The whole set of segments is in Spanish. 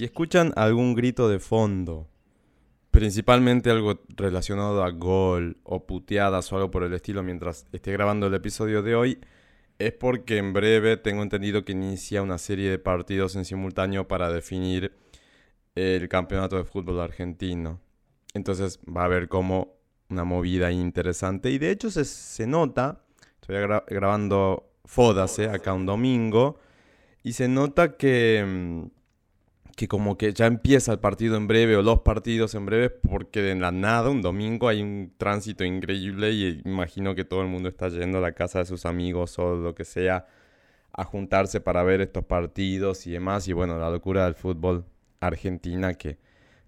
Si escuchan algún grito de fondo, principalmente algo relacionado a gol o puteadas o algo por el estilo mientras esté grabando el episodio de hoy, es porque en breve tengo entendido que inicia una serie de partidos en simultáneo para definir el campeonato de fútbol argentino. Entonces va a haber como una movida interesante. Y de hecho se, nota, estoy grabando Fódase acá un domingo, y se nota que, mm, que como que ya empieza el partido en breve o los partidos en breve, porque de la nada un domingo hay un tránsito increíble y imagino que todo el mundo está yendo a la casa de sus amigos o lo que sea a juntarse para ver estos partidos y demás. Y bueno, la locura del fútbol argentina que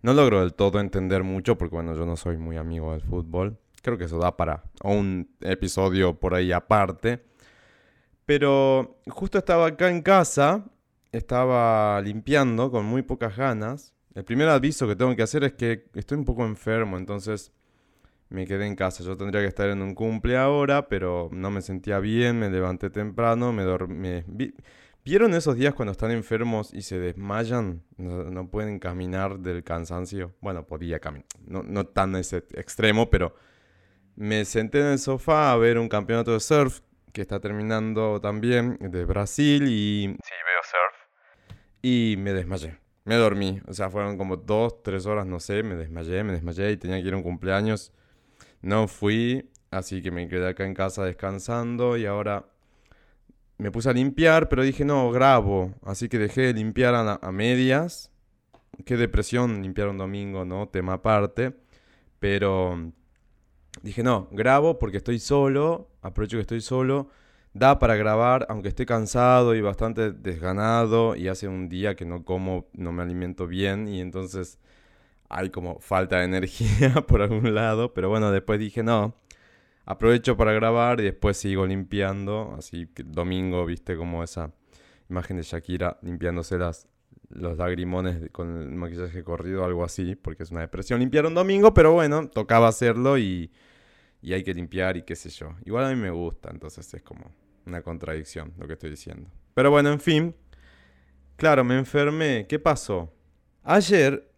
no logro del todo entender mucho porque bueno, yo no soy muy amigo del fútbol. Creo que eso da para un episodio por ahí aparte. Pero justo estaba acá en casa, estaba limpiando con muy pocas ganas. El primer aviso que tengo que hacer es que estoy un poco enfermo, entonces me quedé en casa. Yo tendría que estar en un cumple ahora, pero no me sentía bien, me levanté temprano, me dormí. ¿Vieron esos días cuando están enfermos y se desmayan? No, pueden caminar del cansancio. Bueno, podía caminar. No, no tan ese extremo, pero me senté en el sofá a ver un campeonato de surf que está terminando también de Brasil y... Sí. Y me desmayé. Me dormí. O sea, fueron como dos, tres horas, no sé. Me desmayé, me desmayé y tenía que ir a un cumpleaños. No fui, así que me quedé acá en casa descansando y ahora me puse a limpiar, pero dije, no, grabo. Así que dejé de limpiar a, medias. Qué depresión limpiar un domingo, ¿no? Tema aparte. Pero dije, no, grabo porque estoy solo. Aprovecho que estoy solo. Da para grabar, aunque esté cansado y bastante desganado. Y hace un día que no como, no me alimento bien. Y entonces hay como falta de energía por algún lado. Pero bueno, después dije, no aprovecho para grabar y después sigo limpiando. Así que domingo, viste como esa imagen de Shakira limpiándose las, los lagrimones con el maquillaje corrido, algo así, porque es una depresión limpiar un domingo, pero bueno, tocaba hacerlo y, y hay que limpiar y qué sé yo. Igual a mí me gusta, entonces es como una contradicción lo que estoy diciendo. Pero bueno, en fin. Claro, me enfermé. ¿Qué pasó? Ayer,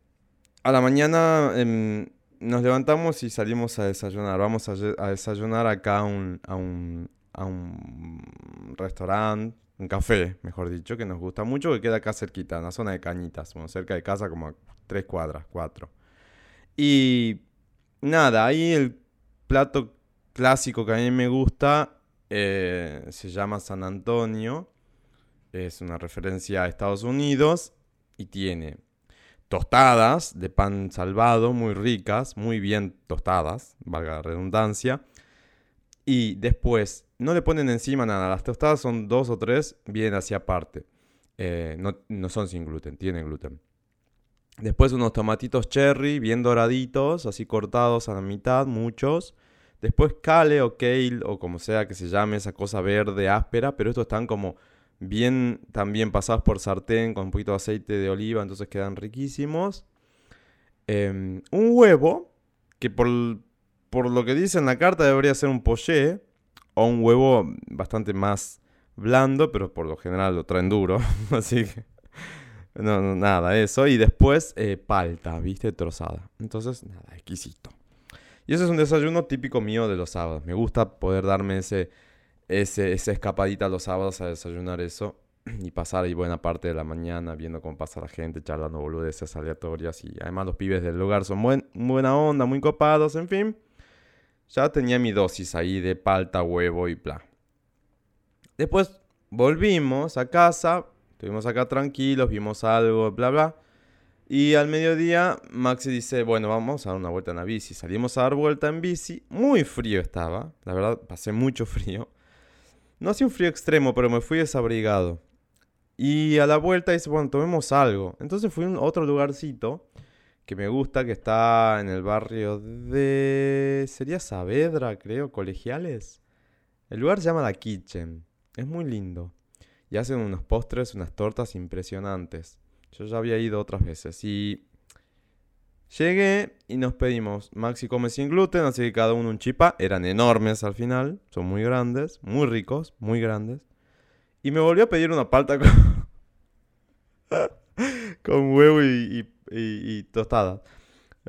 a la mañana, em, nos levantamos y salimos a desayunar. Vamos a, desayunar acá a un, a un, a un restaurante, un café, mejor dicho, que nos gusta mucho, que queda acá cerquita, en la zona de Cañitas, bueno, cerca de casa, como a tres cuadras, cuatro. Y nada, ahí el plato clásico que a mí me gusta eh, se llama San Antonio. Es una referencia a Estados Unidos y tiene tostadas de pan salvado, muy ricas, muy bien tostadas, valga la redundancia. Y después, no le ponen encima nada, las tostadas son dos o tres, vienen hacia aparte. Eh, no, no, son sin gluten, tienen gluten. Después unos tomatitos cherry, bien doraditos, así cortados a la mitad, muchos. Después kale o kale, o como sea que se llame, esa cosa verde áspera, pero estos están como bien también pasados por sartén con un poquito de aceite de oliva, entonces quedan riquísimos. Em, un huevo, que por, por, lo que dice en la carta debería ser un poché, o un huevo bastante más blando, pero por lo general lo traen duro, así que... No, nada, eso. Y después eh, palta, ¿viste? Trozada. Entonces, nada, exquisito. Y ese es un desayuno típico mío de los sábados. Me gusta poder darme ese ese, esa escapadita los sábados a desayunar eso y pasar ahí buena parte de la mañana viendo cómo pasa la gente, charlando boludeces aleatorias y además los pibes del lugar son buen, buena onda, muy copados, en fin. Ya tenía mi dosis ahí de palta, huevo y bla. Después volvimos a casa, estuvimos acá tranquilos, vimos algo, bla, bla. Y al mediodía Maxi dice, bueno, vamos a dar una vuelta en la bici. Salimos a dar vuelta en bici. Muy frío estaba, la verdad pasé mucho frío. No hacía un frío extremo, pero me fui desabrigado. Y a la vuelta dice, bueno, tomemos algo. Entonces fui a otro lugarcito que me gusta, que está en el barrio de... Sería Saavedra, creo, Colegiales. El lugar se llama La Kitchen. Es muy lindo. Y hacen unos postres, unas tortas impresionantes. Yo ya había ido otras veces. Y Llegué y nos pedimos Maxi come sin gluten, así que cada uno un chipa. Eran enormes al final, son muy grandes, muy ricos, muy grandes. Y me volvió a pedir una palta con, con huevo y, tostada.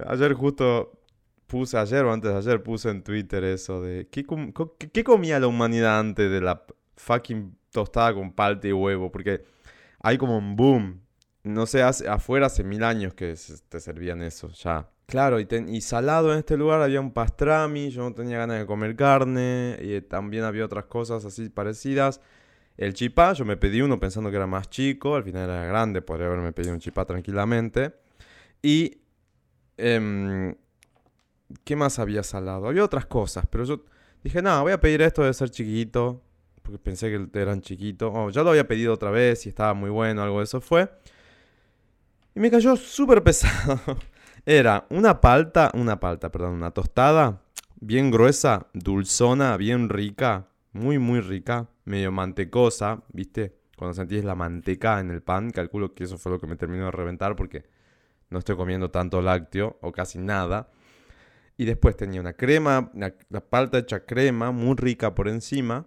Ayer justo puse, ayer o antes de ayer puse en Twitter eso de ¿qué, com- co- qué- qué comía la humanidad antes de la fucking tostada con palta y huevo? Porque hay como un boom. No sé, hace- afuera hace mil años que se- te servían eso, ya. Claro, y, salado en este lugar había un pastrami, yo no tenía ganas de comer carne, y eh, también había otras cosas así parecidas. El chipá, yo me pedí uno pensando que era más chico, al final era grande, podría haberme pedido un chipá tranquilamente. Y... em, ¿Qué más había salado? Había otras cosas, pero yo dije, no, voy a pedir esto de ser chiquito, porque pensé que eran chiquitos. Oh, ya lo había pedido otra vez y estaba muy bueno, algo de eso fue. Y me cayó súper pesado. Era una palta, una palta, perdón, una tostada bien gruesa, dulzona, bien rica, muy, muy rica, medio mantecosa, ¿viste? Cuando sentís la manteca en el pan, calculo que eso fue lo que me terminó de reventar porque no estoy comiendo tanto lácteo o casi nada. Y después tenía una crema, la palta hecha crema, muy rica por encima,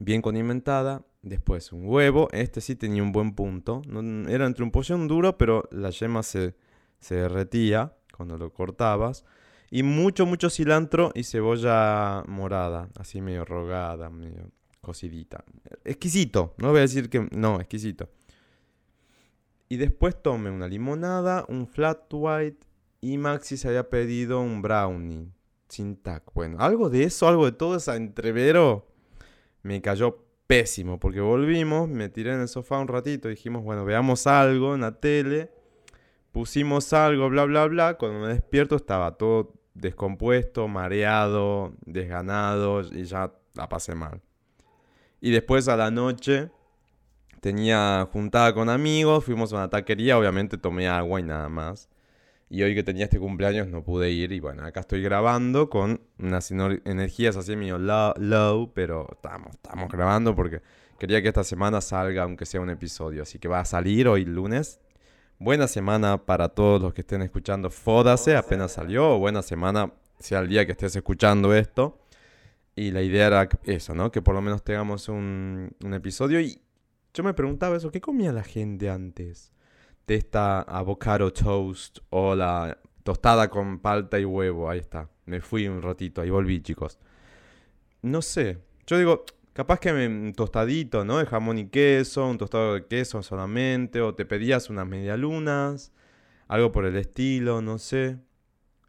bien condimentada. Después un huevo, este sí tenía un buen punto. No- era entre un pollón duro, pero la yema se, se derretía cuando lo cortabas. Y mucho, mucho cilantro y cebolla morada, así medio rogada, medio cocidita. Exquisito, no voy a decir que no, exquisito. Y después tomé una limonada, un flat white y Maxi se había pedido un brownie sin tac. Bueno, algo de eso, algo de todo ese entrevero me cayó pésimo porque volvimos, me tiré en el sofá un ratito, dijimos, bueno, veamos algo en la tele, pusimos algo, bla, bla, bla. Cuando me despierto estaba todo descompuesto, mareado, desganado y ya la pasé mal. Y después a la noche tenía juntada con amigos, fuimos a una taquería, obviamente tomé agua y nada más. Y hoy que tenía este cumpleaños no pude ir y bueno, acá estoy grabando con unas ener- energías así medio low, pero estamos, estamos grabando porque quería que esta semana salga aunque sea un episodio, así que va a salir hoy lunes. Buena semana para todos los que estén escuchando Fódase, apenas salió, buena semana sea el día que estés escuchando esto. Y la idea era eso, ¿no? Que por lo menos tengamos un episodio. Y yo me preguntaba eso, ¿qué comía la gente antes? Esta avocado toast o la tostada con palta y huevo. Ahí está. Me fui un ratito, ahí volví, chicos. No sé. Yo digo, capaz que un tostadito, ¿no? De jamón y queso, un tostado de queso solamente. O te pedías unas medialunas. Algo por el estilo, no sé.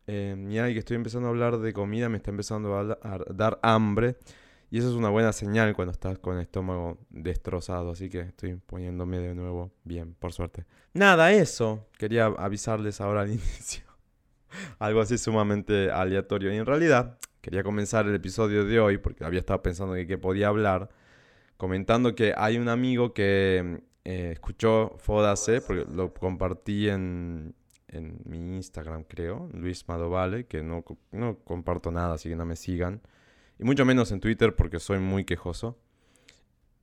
Eh, mira, que estoy empezando a hablar de comida, me está empezando a dar hambre. Y eso es una buena señal cuando estás con el estómago destrozado. Así que estoy poniéndome de nuevo bien, por suerte. Nada, eso. Quería avisarles ahora al inicio. Algo así sumamente aleatorio. Y en realidad, quería comenzar el episodio de hoy, porque había estado pensando qué podía hablar, comentando que hay un amigo que eh, escuchó Fódase, porque lo compartí en, en mi Instagram, creo, Luis Madovale, que no, no comparto nada, así que no me sigan. Y mucho menos en Twitter, porque soy muy quejoso.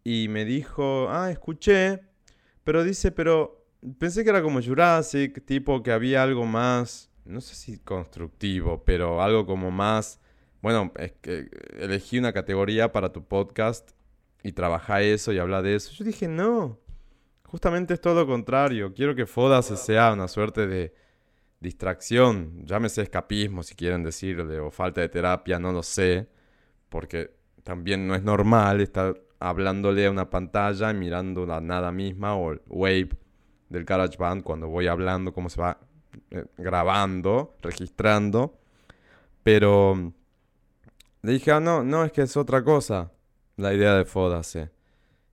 Y me dijo, ah, escuché, pero dice, pero pensé que era como Jurassic, tipo que había algo más, no sé si constructivo, pero algo como más, bueno, elegí una categoría para tu podcast y trabaja eso y habla de eso. Yo dije, no, justamente es todo lo contrario, quiero que Fodas sea una suerte de distracción, llámese escapismo si quieren decirle, o falta de terapia, no lo sé, porque también no es normal estar hablándole a una pantalla y mirando la nada misma o el wave del GarageBand cuando voy hablando, cómo se va eh, grabando, registrando. Pero le dije, ah, no, no, es que es otra cosa la idea de Fódase.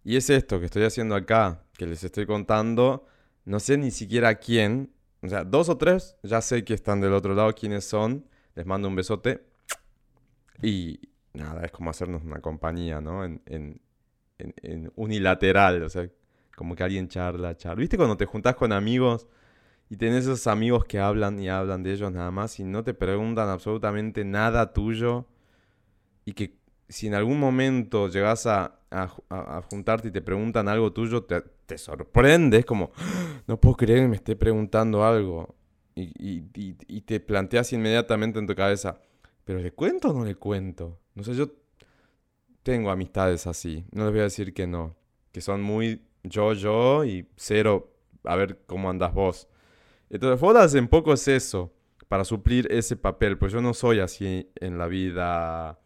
Y es esto que estoy haciendo acá, que les estoy contando, no sé ni siquiera quién, o sea, dos o tres, ya sé que están del otro lado, quiénes son, les mando un besote. Y nada, es como hacernos una compañía, ¿no? En, en, en- unilateral, o sea, como que alguien charla, charla. ¿Viste cuando te juntás con amigos y tenés esos amigos que hablan y hablan de ellos nada más y no te preguntan absolutamente nada tuyo? Y que si en algún momento llegas a juntarte y te preguntan algo tuyo, te, te sorprende, es como, "Ah, no puedo creer que me esté preguntando algo. Y, y- y- y te planteas inmediatamente en tu cabeza, ¿pero le cuento o no le cuento? No sé, yo tengo amistades así, no les voy a decir que no, que son muy yo, yo y cero a ver cómo andas vos. Entonces, Fodas en poco es eso, para suplir ese papel, pues yo no soy así en la vida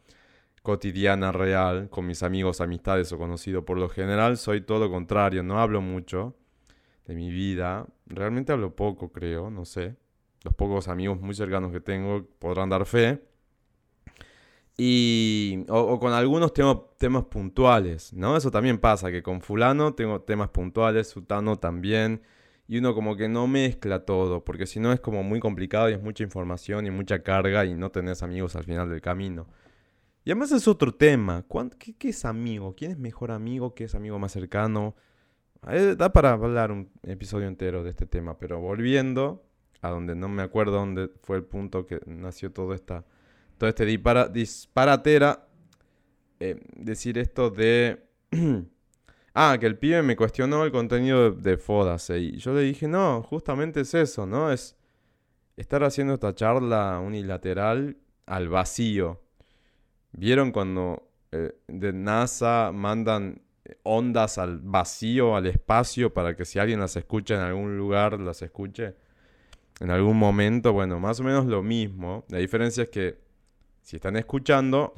cotidiana real, con mis amigos, amistades o conocidos. Por lo general soy todo lo contrario, no hablo mucho de mi vida, realmente hablo poco, creo, no sé. Los pocos amigos muy cercanos que tengo podrán dar fe. Y, o, con algunos tengo temas puntuales, ¿no? Eso también pasa, que con fulano tengo temas puntuales, sutano también, y uno como que no mezcla todo, porque si no es como muy complicado y es mucha información y mucha carga y no tenés amigos al final del camino. Y además es otro tema, ¿qué, es amigo? ¿Quién es mejor amigo? ¿Qué es amigo más cercano? Eh, da para hablar un episodio entero de este tema, pero volviendo a donde no me acuerdo dónde fue el punto que nació todo esta todo este disparatera, eh, decir esto de... ah, que el pibe me cuestionó el contenido de, Fodas. Y yo le dije, no, justamente es eso, ¿no? Es estar haciendo esta charla unilateral al vacío. ¿Vieron cuando eh, de NASA mandan ondas al vacío, al espacio, para que si alguien las escucha en algún lugar, las escuche en algún momento? Bueno, más o menos lo mismo. La diferencia es que si están escuchando,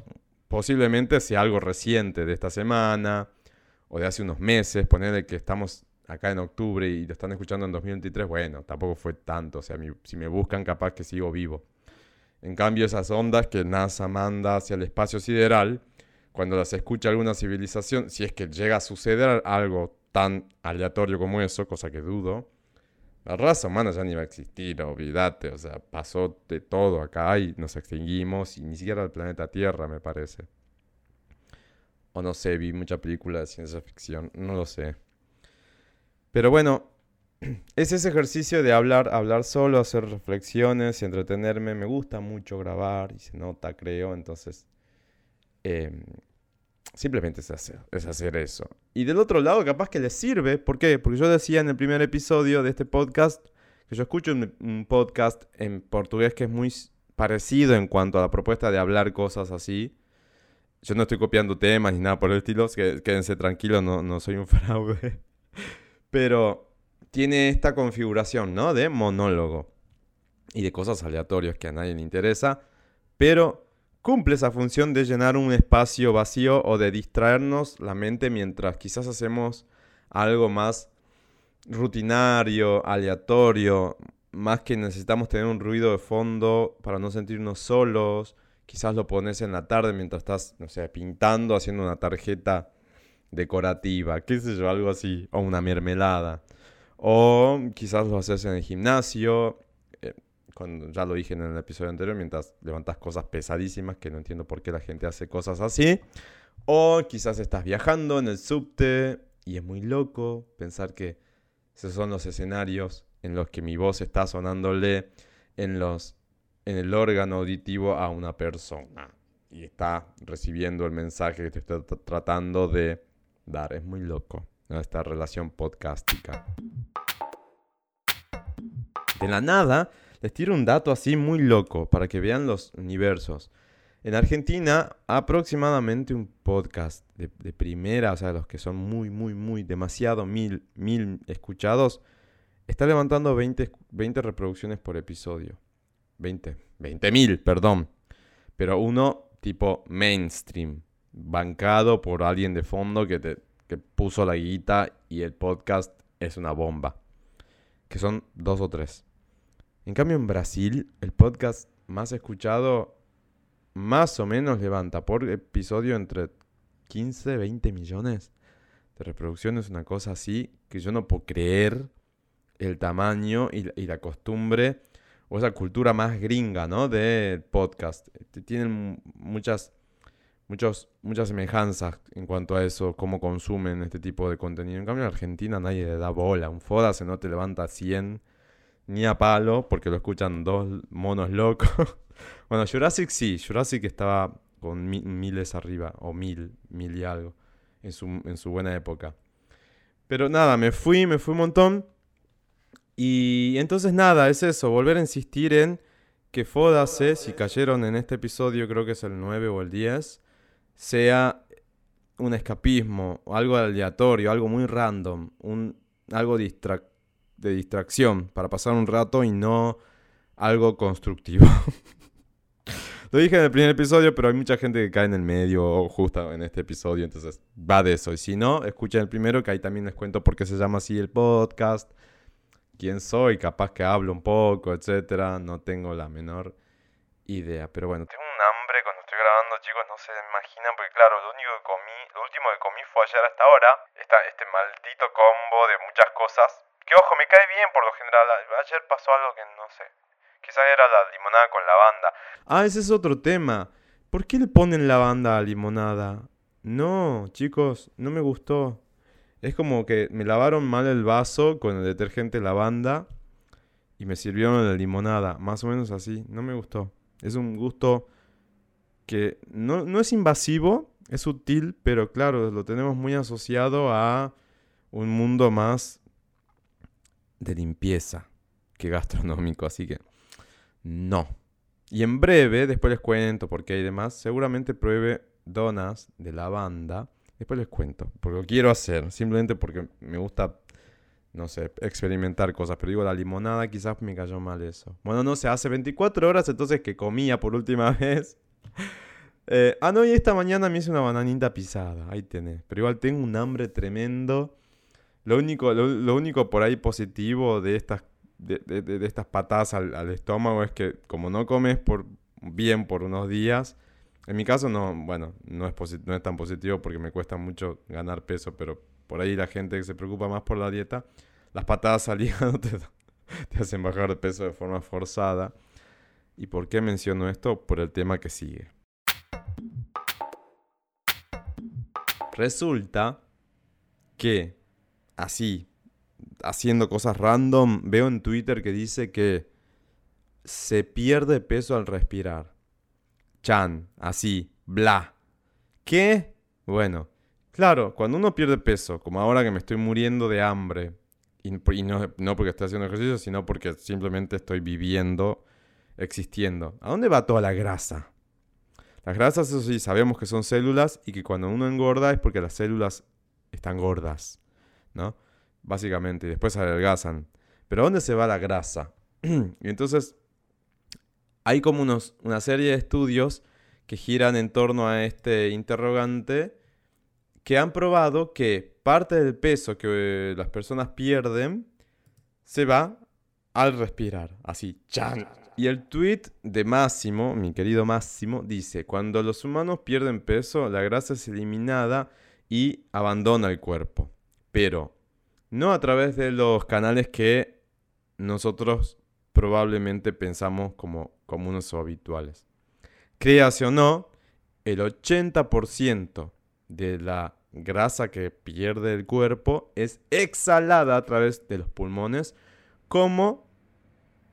posiblemente sea algo reciente de esta semana o de hace unos meses, ponerle que estamos acá en octubre y lo están escuchando en 2023, bueno, tampoco fue tanto, o sea, si me buscan capaz que sigo vivo. En cambio, esas ondas que NASA manda hacia el espacio sideral, cuando las escucha alguna civilización, si es que llega a suceder algo tan aleatorio como eso, cosa que dudo, la raza humana ya ni va a existir, olvídate, o sea, pasó de todo acá y nos extinguimos y ni siquiera el planeta Tierra, me parece. O no sé, vi mucha película de ciencia ficción, no lo sé. Pero bueno, es ese ejercicio de hablar, hablar solo, hacer reflexiones y entretenerme. Me gusta mucho grabar y se nota, creo, entonces... Em, Simplemente es hacer, es hacer eso. Y del otro lado, capaz que les sirve. ¿Por qué? Porque yo decía en el primer episodio de este podcast que yo escucho un, podcast en portugués que es muy parecido en cuanto a la propuesta de hablar cosas así. Yo no estoy copiando temas ni nada por el estilo. Quédense tranquilos, no, no soy un fraude. Pero tiene esta configuración, ¿no? De monólogo. Y de cosas aleatorias que a nadie le interesa. Pero cumple esa función de llenar un espacio vacío o de distraernos la mente mientras quizás hacemos algo más rutinario, aleatorio, más que necesitamos tener un ruido de fondo para no sentirnos solos. Quizás lo pones en la tarde mientras estás, no sé, pintando, haciendo una tarjeta decorativa, qué sé yo, algo así, o una mermelada. O quizás lo haces en el gimnasio, cuando ya lo dije en el episodio anterior, mientras levantas cosas pesadísimas que no entiendo por qué la gente hace cosas así. O quizás estás viajando en el subte y es muy loco pensar que esos son los escenarios en los que mi voz está sonándole en los en el órgano auditivo a una persona y está recibiendo el mensaje que te está tratando de dar. Es muy loco esta relación podcástica. De la nada, les tiro un dato así muy loco para que vean los universos. En Argentina, aproximadamente un podcast de, primera, o sea, los que son muy, muy, muy, demasiado, mil, mil escuchados, está levantando 20, 20 reproducciones por episodio. 20, 20 mil, perdón. Pero uno tipo mainstream, bancado por alguien de fondo que, te, que puso la guita y el podcast es una bomba. Que son dos o tres. En cambio, en Brasil, el podcast más escuchado más o menos levanta por episodio entre 15 y 20 millones de reproducciones, una cosa así, que yo no puedo creer el tamaño y, la costumbre o esa cultura más gringa, ¿no? De podcast. Tienen muchas, muchos, muchas semejanzas en cuanto a eso, cómo consumen este tipo de contenido. En cambio, en Argentina nadie le da bola. Un Foda se no te levanta 100 ni a palo, porque lo escuchan dos monos locos. bueno, Jurassic sí, Jurassic estaba con miles arriba, o mil, mil y algo, en su, en su buena época. Pero nada, me fui, me fui un montón. Y entonces nada, es eso, volver a insistir en que Fodase, si cayeron en este episodio, creo que es el 9 o el 10, sea un escapismo, algo aleatorio, algo muy random, un, algo distractivo de distracción, para pasar un rato y no algo constructivo. Lo dije en el primer episodio, pero hay mucha gente que cae en el medio justo en este episodio, entonces va de eso. Y si no, escuchen el primero, que ahí también les cuento por qué se llama así el podcast, quién soy, capaz que hablo un poco, etcétera. No tengo la menor idea, pero bueno. Tengo un hambre cuando estoy grabando, chicos, no se imaginan, porque claro, lo único que comí, lo último que comí fue ayer hasta ahora, esta, este maldito combo de muchas cosas, que ojo, me cae bien por lo general, ayer pasó algo que no sé, quizás era la limonada con lavanda. Ah, ese es otro tema. ¿Por qué le ponen lavanda a limonada? No, chicos, no me gustó. Es como que me lavaron mal el vaso con el detergente lavanda y me sirvieron la limonada. Más o menos así. No me gustó. Es un gusto que no, no es invasivo, es sutil, pero claro, lo tenemos muy asociado a un mundo más de limpieza que gastronómico. Así que no. Y en breve, después les cuento por qué y demás, seguramente pruebe donas de lavanda. Después les cuento, porque lo quiero hacer, simplemente porque me gusta, no sé, experimentar cosas. Pero digo, la limonada quizás me cayó mal eso. Bueno, no sé, hace 24 horas entonces que comía por última vez. Eh, ah, no, y esta mañana me hice una bananita pisada, ahí tenés. Pero igual tengo un hambre tremendo. Lo único, lo, lo único por ahí positivo de estas de, estas patadas al, estómago es que como no comes por, bien por unos días, en mi caso no, bueno, no es, no es tan positivo porque me cuesta mucho ganar peso, pero por ahí la gente que se preocupa más por la dieta, las patadas al hígado te, te hacen bajar de peso de forma forzada. ¿Y por qué menciono esto? Por el tema que sigue. Resulta que así, haciendo cosas random, veo en Twitter que dice que se pierde peso al respirar. Chan, así, bla. ¿Qué? Bueno, claro, cuando uno pierde peso, como ahora que me estoy muriendo de hambre, y, no, no porque estoy haciendo ejercicio, sino porque simplemente estoy viviendo, existiendo, ¿a dónde va toda la grasa? Las grasas, eso sí, sabemos que son células y que cuando uno engorda es porque las células están gordas, básicamente, y después adelgazan. Pero ¿dónde se va la grasa? y entonces hay como unos, una serie de estudios que giran en torno a este interrogante que han probado que parte del peso que las personas pierden se va al respirar, así, chan. Y el tweet de Máximo, mi querido Máximo, dice, cuando los humanos pierden peso, la grasa es eliminada y abandona el cuerpo. Pero no a través de los canales que nosotros probablemente pensamos como comunes o habituales. Créase o no, el 80% de la grasa que pierde el cuerpo es exhalada a través de los pulmones como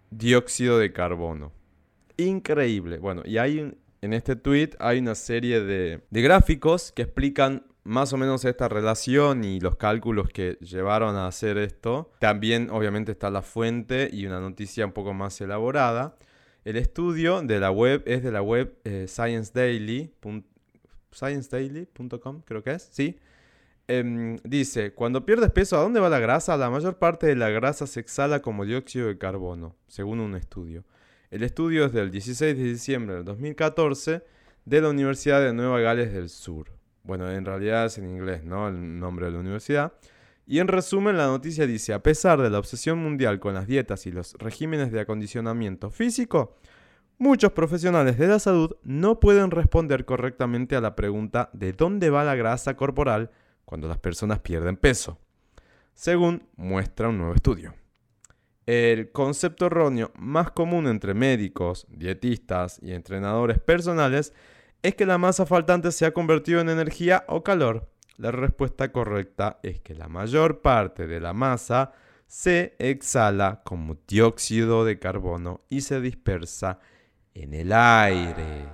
dióxido de carbono. Increíble. Bueno, y hay en este tweet hay una serie de, de gráficos que explican más o menos esta relación y los cálculos que llevaron a hacer esto. También obviamente está la fuente y una noticia un poco más elaborada. El estudio de la web es de la web eh, sciencedaily.com, creo que es, ¿sí? Em, dice, cuando pierdes peso, ¿a dónde va la grasa? La mayor parte de la grasa se exhala como dióxido de carbono, según un estudio. El estudio es del 16 de diciembre del 2014 de la Universidad de Nueva Gales del Sur. Bueno, en realidad es en inglés, ¿no? El nombre de la universidad. Y en resumen, la noticia dice, a pesar de la obsesión mundial con las dietas y los regímenes de acondicionamiento físico, muchos profesionales de la salud no pueden responder correctamente a la pregunta de dónde va la grasa corporal cuando las personas pierden peso, según muestra un nuevo estudio. El concepto erróneo más común entre médicos, dietistas y entrenadores personales es que la masa faltante se ha convertido en energía o calor. La respuesta correcta es que la mayor parte de la masa se exhala como dióxido de carbono y se dispersa en el aire.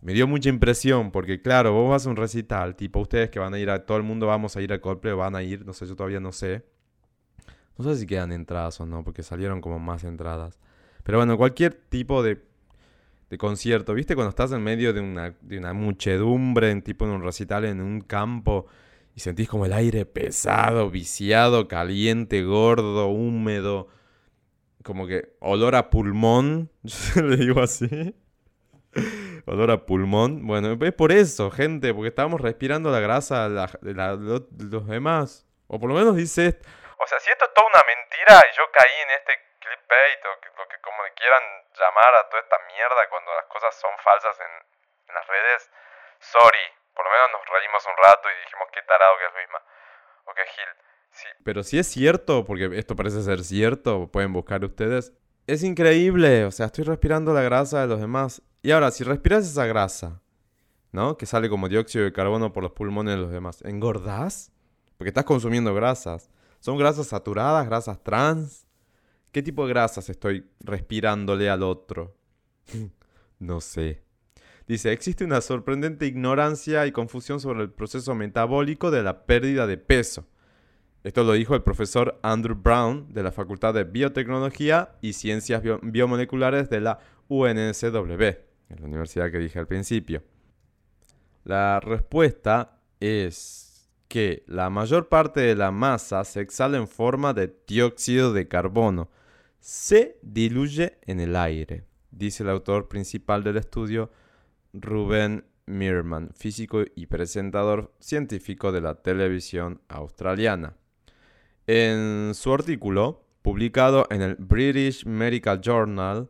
Me dio mucha impresión porque, claro, vos vas a un recital, tipo ustedes que van a ir a, todo el mundo vamos a ir al Coldplay, van a ir, no sé, yo todavía no sé. No sé si quedan entradas o no, porque salieron como más entradas. Pero bueno, cualquier tipo de de concierto. ¿Viste cuando estás en medio de una, de una muchedumbre, en tipo en un recital, en un campo, y sentís como el aire pesado, viciado, caliente, gordo, húmedo, como que olor a pulmón, le digo así. olor a pulmón. Bueno, es por eso, gente, porque estábamos respirando la grasa de, los demás. O por lo menos dice... O sea, si esto es toda una mentira y yo caí en este clickbait o que como quieran llamar a toda esta mierda cuando las cosas son falsas en, las redes, sorry. Por lo menos nos reímos un rato y dijimos qué tarado que es misma. O que Gil. Sí. Pero si es cierto, porque esto parece ser cierto, pueden buscar ustedes. Es increíble, o sea, estoy respirando la grasa de los demás. Y ahora, si respiras esa grasa, ¿no? Que sale como dióxido de carbono por los pulmones de los demás, ¿engordás? Porque estás consumiendo grasas. ¿Son grasas saturadas, grasas trans? ¿Qué tipo de grasas estoy respirándole al otro? no sé. Dice, existe una sorprendente ignorancia y confusión sobre el proceso metabólico de la pérdida de peso. Esto lo dijo el profesor Andrew Brown de la Facultad de Biotecnología y Ciencias Biomoleculares de la UNSW, en la universidad que dije al principio. La respuesta es que la mayor parte de la masa se exhala en forma de dióxido de carbono. Se diluye en el aire, dice el autor principal del estudio, Ruben Meerman, físico y presentador científico de la televisión australiana. En su artículo, publicado en el British Medical Journal,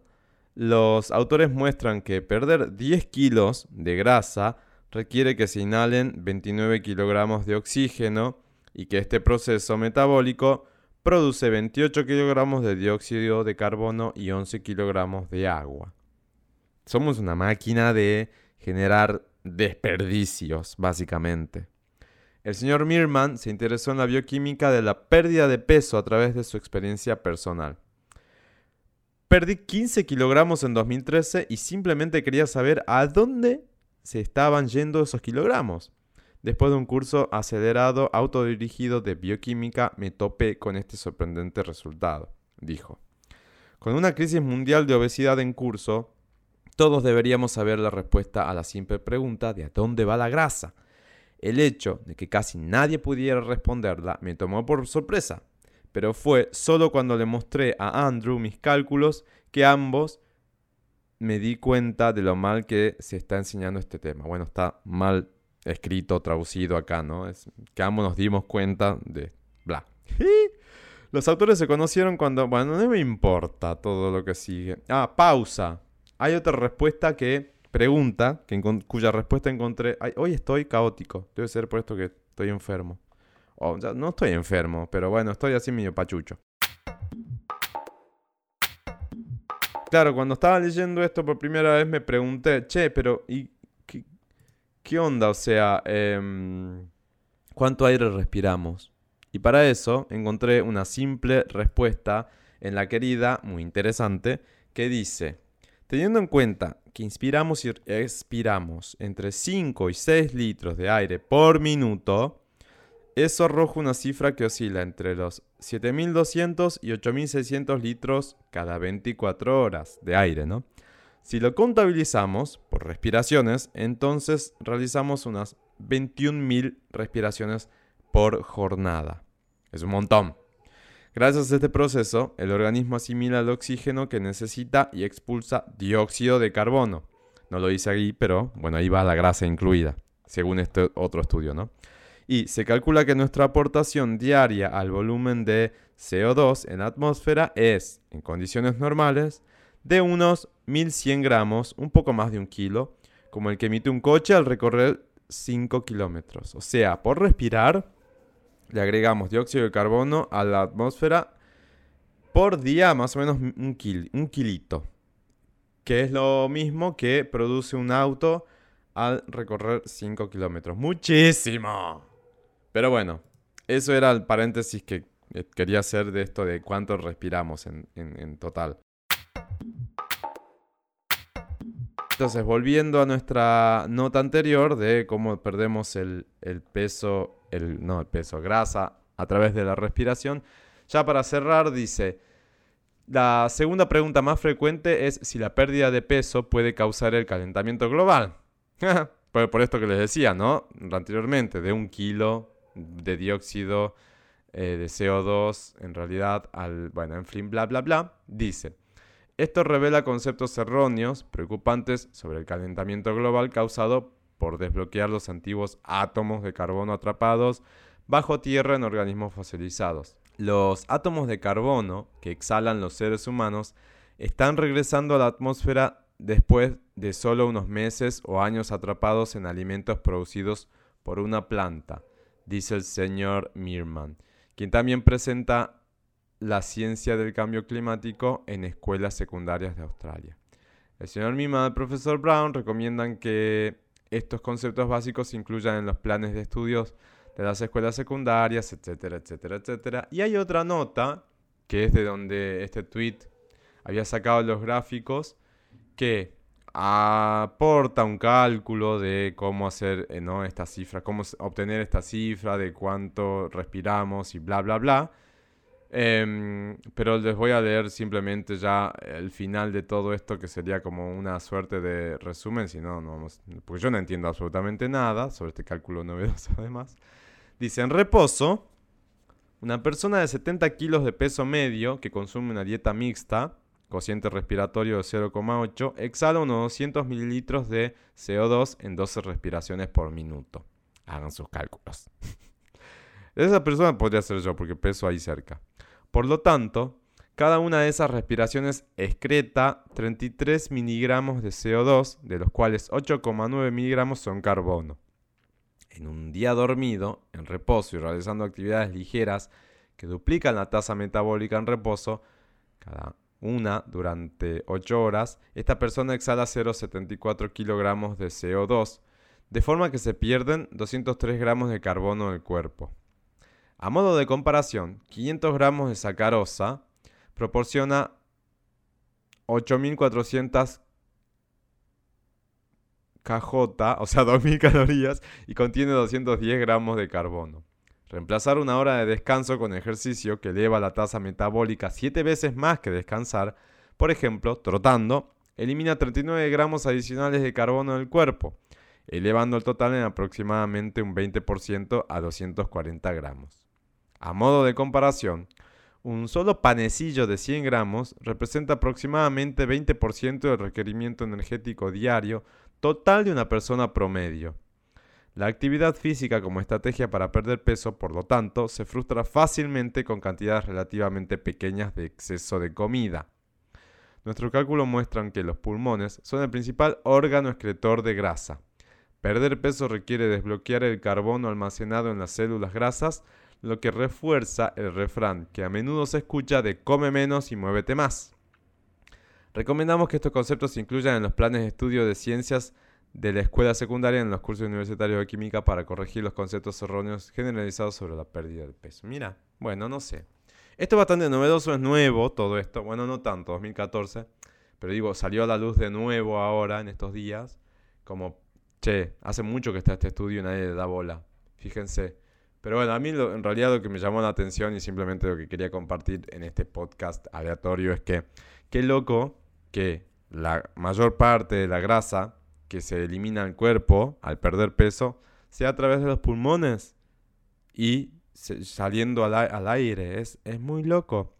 los autores muestran que perder 10 kilos de grasa requiere que se inhalen 29 kilogramos de oxígeno y que este proceso metabólico produce 28 kilogramos de dióxido de carbono y 11 kilogramos de agua. Somos una máquina de generar desperdicios, básicamente. El señor Mirman se interesó en la bioquímica de la pérdida de peso a través de su experiencia personal. Perdí 15 kilogramos en 2013 y simplemente quería saber a dónde se estaban yendo esos kilogramos. Después de un curso acelerado autodirigido de bioquímica me topé con este sorprendente resultado, dijo. Con una crisis mundial de obesidad en curso, todos deberíamos saber la respuesta a la simple pregunta de a dónde va la grasa. El hecho de que casi nadie pudiera responderla me tomó por sorpresa, pero fue solo cuando le mostré a Andrew mis cálculos que ambos me di cuenta de lo mal que se está enseñando este tema. Bueno, está mal escrito, traducido acá, ¿no? Es que ambos nos dimos cuenta de bla. Los autores se conocieron cuando, bueno, no me importa todo lo que sigue. Ah, pausa. Hay otra respuesta que pregunta, que cuya respuesta encontré, hoy estoy caótico, debe ser por esto que estoy enfermo. No estoy enfermo, pero bueno, estoy así medio pachucho. Claro, cuando estaba leyendo esto por primera vez me pregunté, che, pero ¿y qué, onda? O sea, em, ¿cuánto aire respiramos? Y para eso encontré una simple respuesta en la querida, muy interesante, que dice, Teniendo en cuenta que inspiramos y expiramos entre 5 y 6 litros de aire por minuto, eso arroja una cifra que oscila entre los 7.200 y 8.600 litros cada 24 horas de aire, ¿no? Si lo contabilizamos por respiraciones, entonces realizamos unas 21.000 respiraciones por jornada. Es un montón. Gracias a este proceso, el organismo asimila el oxígeno que necesita y expulsa dióxido de carbono. No lo dice ahí, pero bueno, ahí va la grasa incluida, según este otro estudio, ¿no? Y se calcula que nuestra aportación diaria al volumen de CO2 en la atmósfera es, en condiciones normales, de unos 1100 gramos, un poco más de un kilo, como el que emite un coche al recorrer 5 kilómetros. O sea, por respirar, le agregamos dióxido de carbono a la atmósfera por día más o menos un, un kilito. Que es lo mismo que produce un auto al recorrer 5 kilómetros. Muchísimo. Pero bueno, eso era el paréntesis que eh, quería hacer de esto de cuánto respiramos en, total. Entonces, volviendo a nuestra nota anterior de cómo perdemos el, peso el, no el peso, grasa a través de la respiración. Ya para cerrar, dice, la segunda pregunta más frecuente es si la pérdida de peso puede causar el calentamiento global. por, por esto que les decía, ¿no? Anteriormente, de un kilo de dióxido eh, de CO2 en realidad al, bueno, en fin, bla, bla, bla, dice, esto revela conceptos erróneos, preocupantes sobre el calentamiento global causado por desbloquear los antiguos átomos de carbono atrapados bajo tierra en organismos fosilizados. Los átomos de carbono que exhalan los seres humanos están regresando a la atmósfera después de solo unos meses o años atrapados en alimentos producidos por una planta, dice el señor Mirman quien también presenta la ciencia del cambio climático en escuelas secundarias de Australia. El señor Mima y el profesor Brown recomiendan que estos conceptos básicos se incluyan en los planes de estudios de las escuelas secundarias, etcétera, etcétera, etcétera. Y hay otra nota, que es de donde este tweet había sacado los gráficos, que aporta un cálculo de cómo hacer eh, ¿no? esta cifra, cómo obtener esta cifra, de cuánto respiramos y bla, bla, bla. Em, pero les voy a leer simplemente ya el final de todo esto, que sería como una suerte de resumen, si no, no vamos, porque yo no entiendo absolutamente nada sobre este cálculo novedoso además. Dice, en reposo, una persona de 70 kilos de peso medio que consume una dieta mixta, cociente respiratorio de 0,8, exhala unos 200 mililitros de CO2 en 12 respiraciones por minuto. Hagan sus cálculos. Esa persona podría ser yo porque peso ahí cerca. Por lo tanto, cada una de esas respiraciones excreta 33 miligramos de CO2, de los cuales 8,9 miligramos son carbono. En un día dormido, en reposo y realizando actividades ligeras que duplican la tasa metabólica en reposo, cada una durante 8 horas, esta persona exhala 0,74 kilogramos de CO2, de forma que se pierden 203 gramos de carbono en el cuerpo. A modo de comparación, 500 gramos de sacarosa proporciona 8400 kJ, o sea, 2000 calorías, y contiene 210 gramos de carbono. Reemplazar una hora de descanso con ejercicio que eleva la tasa metabólica 7 veces más que descansar, por ejemplo, trotando, elimina 39 gramos adicionales de carbono del cuerpo, elevando el total en aproximadamente un 20% a 240 gramos. A modo de comparación, un solo panecillo de 100 gramos representa aproximadamente 20% del requerimiento energético diario total de una persona promedio. La actividad física como estrategia para perder peso, por lo tanto, se frustra fácilmente con cantidades relativamente pequeñas de exceso de comida. Nuestros cálculos muestran que los pulmones son el principal órgano excretor de grasa. Perder peso requiere desbloquear el carbono almacenado en las células grasas, lo que refuerza el refrán que a menudo se escucha de come menos y muévete más. Recomendamos que estos conceptos se incluyan en los planes de estudio de ciencias de la escuela secundaria en los cursos universitarios de química para corregir los conceptos erróneos generalizados sobre la pérdida de peso. Mira, bueno, no sé. Esto es bastante novedoso, es nuevo todo esto. Bueno, no tanto, 2014. Pero digo, salió a la luz de nuevo ahora, en estos días. Como, che, hace mucho que está este estudio y nadie le da bola. Fíjense. Pero bueno, a mí en realidad lo que me llamó la atención y simplemente lo que quería compartir en este podcast aleatorio es que, qué loco que la mayor parte de la grasa que se elimina el cuerpo al perder peso sea a través de los pulmones y saliendo al, aire. Es, es, muy loco.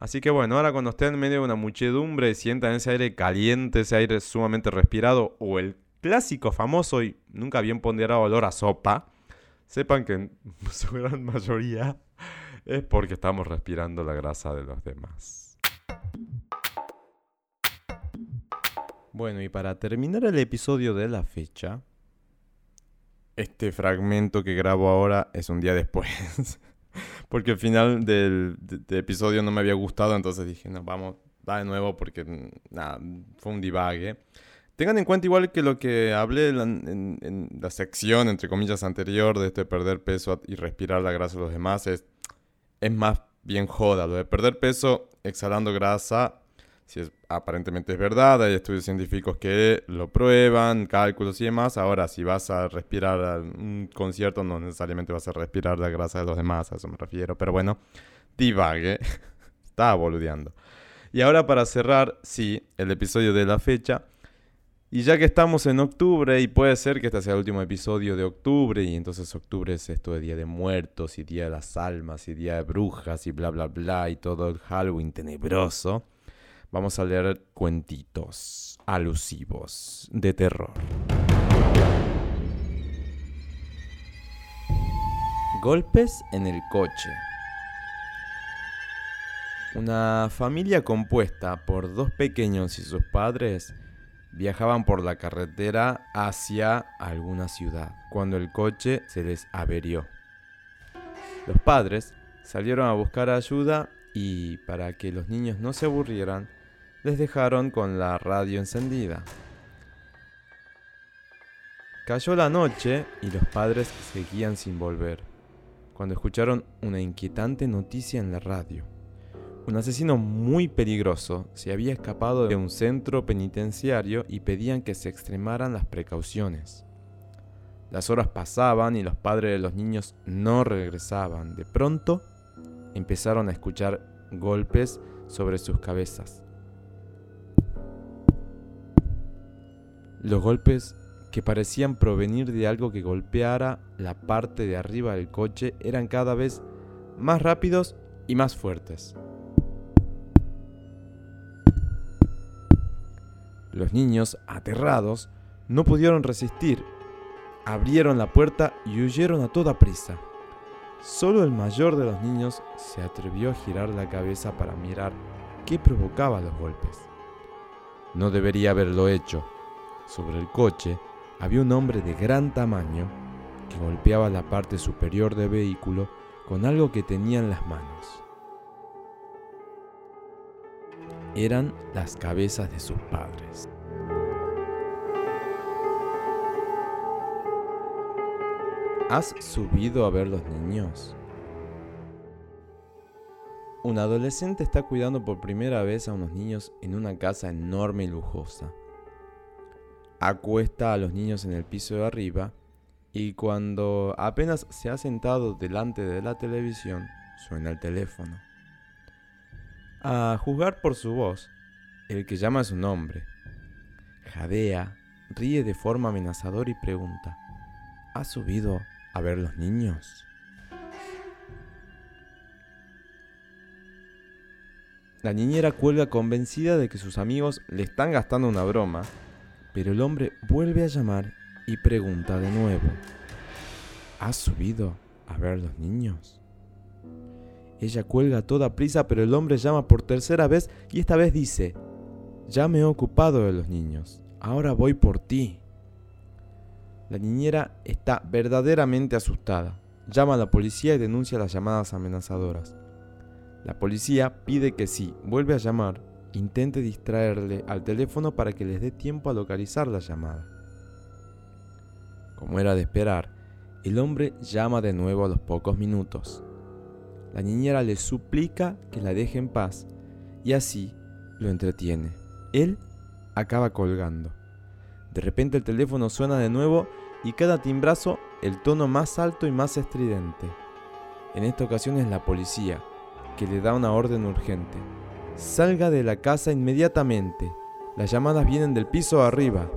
Así que bueno, ahora cuando estén en medio de una muchedumbre sientan ese aire caliente, ese aire sumamente respirado, o el clásico famoso y nunca bien ponderado olor a sopa, sepan que su gran mayoría es porque estamos respirando la grasa de los demás. Bueno, y para terminar el episodio de la fecha, este fragmento que grabo ahora es un día después. porque el final del, episodio no me había gustado, entonces dije, no, vamos, va de nuevo porque nada, fue un divague. Tengan en cuenta igual que lo que hablé en, la sección, entre comillas, anterior de este perder peso y respirar la grasa de los demás es, es más bien joda. Lo de perder peso exhalando grasa si es, aparentemente es verdad, hay estudios científicos que lo prueban, cálculos y demás. Ahora, si vas a respirar a un concierto, no necesariamente vas a respirar la grasa de los demás, a eso me refiero. Pero bueno, divague. Estaba boludeando. Y ahora para cerrar, sí, el episodio de la fecha, Y ya que estamos en octubre, y puede ser que este sea el último episodio de octubre, y entonces octubre es esto de Día de Muertos, y Día de las Almas, y Día de Brujas, y bla, bla, bla, y todo el Halloween tenebroso, vamos a leer cuentitos alusivos de terror. Golpes en el coche. Una familia compuesta por dos pequeños y sus padres viajaban por la carretera hacia alguna ciudad cuando el coche se les averió. Los padres salieron a buscar ayuda y para que los niños no se aburrieran, les dejaron con la radio encendida. Cayó la noche y los padres seguían sin volver, cuando escucharon una inquietante noticia en la radio. Un asesino muy peligroso se había escapado de un centro penitenciario y pedían que se extremaran las precauciones. Las horas pasaban y los padres de los niños no regresaban. De pronto empezaron a escuchar golpes sobre sus cabezas. Los golpes que parecían provenir de algo que golpeara la parte de arriba del coche eran cada vez más rápidos y más fuertes. Los niños, aterrados, no pudieron resistir. Abrieron la puerta y huyeron a toda prisa. Solo el mayor de los niños se atrevió a girar la cabeza para mirar qué provocaba los golpes. No debería haberlo hecho. Sobre el coche había un hombre de gran tamaño que golpeaba la parte superior del vehículo con algo que tenía en las manos. Eran las cabezas de sus padres. ¿Has subido a ver los niños? Un adolescente está cuidando por primera vez a unos niños en una casa enorme y lujosa. Acuesta a los niños en el piso de arriba y cuando apenas se ha sentado delante de la televisión, suena el teléfono. A juzgar por su voz, el que llama su nombre. Jadea, ríe de forma amenazadora y pregunta, ¿Has subido a ver los niños? La niñera cuelga convencida de que sus amigos le están gastando una broma, pero el hombre vuelve a llamar y pregunta de nuevo, ¿Has subido a ver los niños? Ella cuelga a toda prisa, pero el hombre llama por tercera vez y esta vez dice, ya me he ocupado de los niños, ahora voy por ti. La niñera está verdaderamente asustada. Llama a la policía y denuncia las llamadas amenazadoras. La policía pide que si vuelve a llamar, intente distraerle al teléfono para que les dé tiempo a localizar la llamada. Como era de esperar, el hombre llama de nuevo a los pocos minutos. La niñera le suplica que la deje en paz y así lo entretiene. Él acaba colgando. De repente el teléfono suena de nuevo y cada timbrazo el tono más alto y más estridente. En esta ocasión es la policía, que le da una orden urgente. Salga de la casa inmediatamente. Las llamadas vienen del piso arriba.